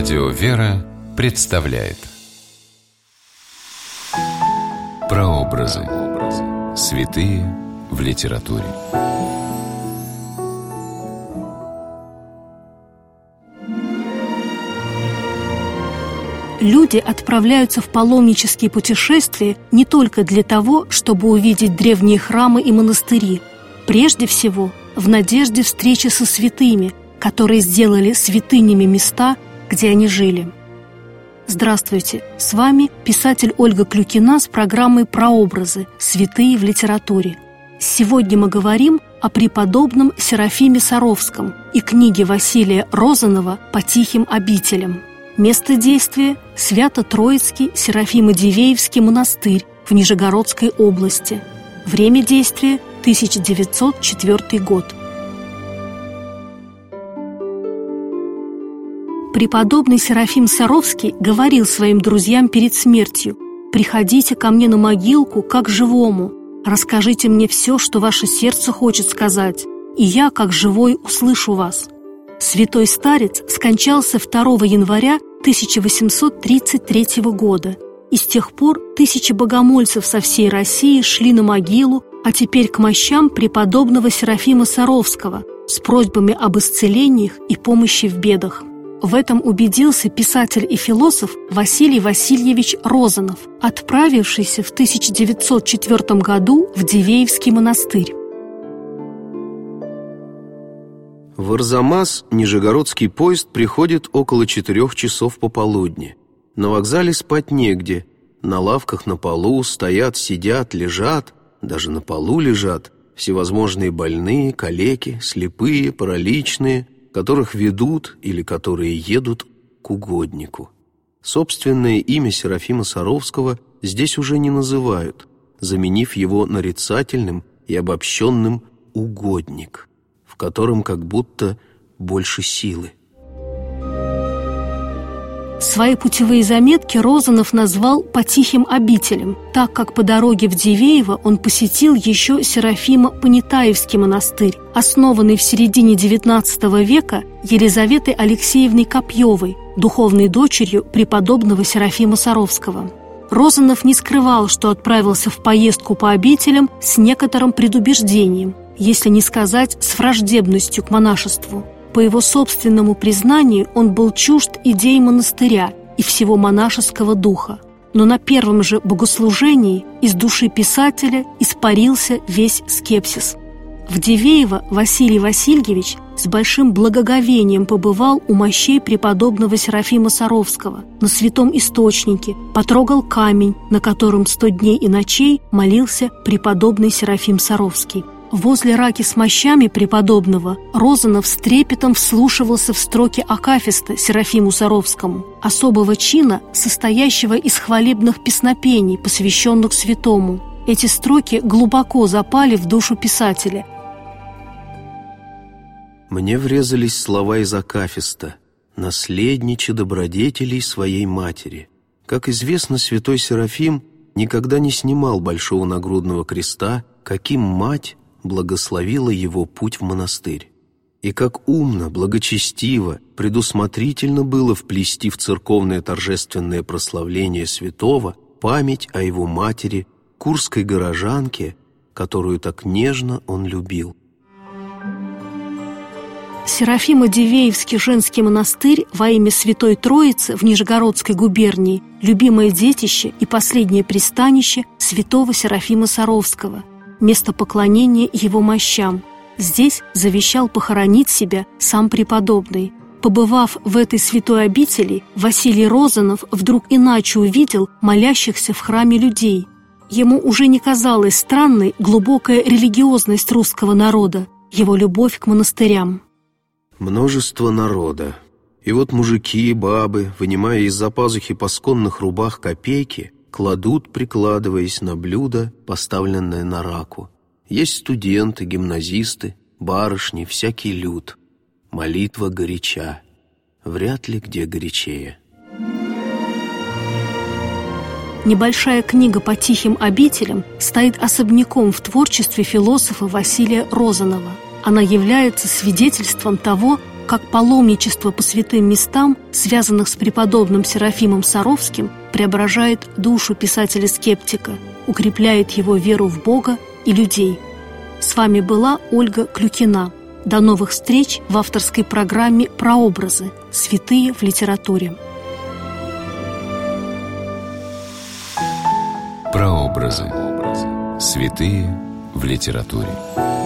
Радио «Вера» представляет Прообразы. Святые в литературе. Люди отправляются в паломнические путешествия не только для того, чтобы увидеть древние храмы и монастыри. Прежде всего, в надежде встречи со святыми, которые сделали святынями места, где они жили. Здравствуйте! С вами писатель Ольга Клюкина с программой «Прообразы. Святые в литературе». Сегодня мы говорим о преподобном Серафиме Саровском и книге Василия Розанова «По тихим обителям». Место действия – Свято-Троицкий Серафимо-Дивеевский монастырь в Нижегородской области. Время действия – 1904 год. Преподобный Серафим Саровский говорил своим друзьям перед смертью «Приходите ко мне на могилку, как живому, расскажите мне все, что ваше сердце хочет сказать, и я, как живой, услышу вас». Святой старец скончался 2 января 1833 года, и с тех пор тысячи богомольцев со всей России шли на могилу, а теперь к мощам преподобного Серафима Саровского с просьбами об исцелениях и помощи в бедах. В этом убедился писатель и философ Василий Васильевич Розанов, отправившийся в 1904 году в Дивеевский монастырь. В Арзамас нижегородский поезд приходит около четырех часов пополудни. На вокзале спать негде. На лавках на полу стоят, сидят, лежат, даже на полу лежат всевозможные больные, калеки, слепые, параличные – которых ведут или которые едут к угоднику. Собственное имя Серафима Саровского здесь уже не называют, заменив его нарицательным и обобщенным «угодник», в котором как будто больше силы. Свои путевые заметки Розанов назвал «по тихим обителям», так как по дороге в Дивеево он посетил еще Серафима-Понятаевский монастырь, основанный в середине XIX века Елизаветой Алексеевной Копьевой, духовной дочерью преподобного Серафима Саровского. Розанов не скрывал, что отправился в поездку по обителям с некоторым предубеждением, если не сказать с враждебностью к монашеству – по его собственному признанию, он был чужд идей монастыря и всего монашеского духа. Но на первом же богослужении из души писателя испарился весь скепсис. В Дивеево Василий Васильевич с большим благоговением побывал у мощей преподобного Серафима Саровского на святом источнике, потрогал камень, на котором сто дней и ночей молился преподобный Серафим Саровский. Возле раки с мощами преподобного Розанов с трепетом вслушивался в строки Акафиста Серафиму Саровскому, особого чина, состоящего из хвалебных песнопений, посвященных святому. Эти строки глубоко запали в душу писателя. Мне врезались слова из Акафиста «Наследниче добродетелей своей матери». Как известно, святой Серафим никогда не снимал большого нагрудного креста, каким мать благословила его путь в монастырь. И как умно, благочестиво, предусмотрительно было вплести в церковное торжественное прославление святого память о его матери, курской горожанке, которую так нежно он любил. Серафимо-Дивеевский женский монастырь во имя Святой Троицы в Нижегородской губернии – любимое детище и последнее пристанище святого Серафима Саровского – место поклонения его мощам. Здесь завещал похоронить себя сам преподобный. Побывав в этой святой обители, Василий Розанов вдруг иначе увидел молящихся в храме людей. Ему уже не казалась странной глубокая религиозность русского народа, его любовь к монастырям. Множество народа. И вот мужики и бабы, вынимая из-за пазухи пасконных рубах копейки, кладут, прикладываясь на блюдо, поставленное на раку. Есть студенты, гимназисты, барышни, всякий люд. Молитва горяча. Вряд ли где горячее. Небольшая книга по тихим обителям стоит особняком в творчестве философа Василия Розанова. Она является свидетельством того, как паломничество по святым местам, связанных с преподобным Серафимом Саровским, преображает душу писателя-скептика, укрепляет его веру в Бога и людей. С вами была Ольга Клюкина. До новых встреч в авторской программе «Прообразы. Святые в литературе». Прообразы. Святые в литературе.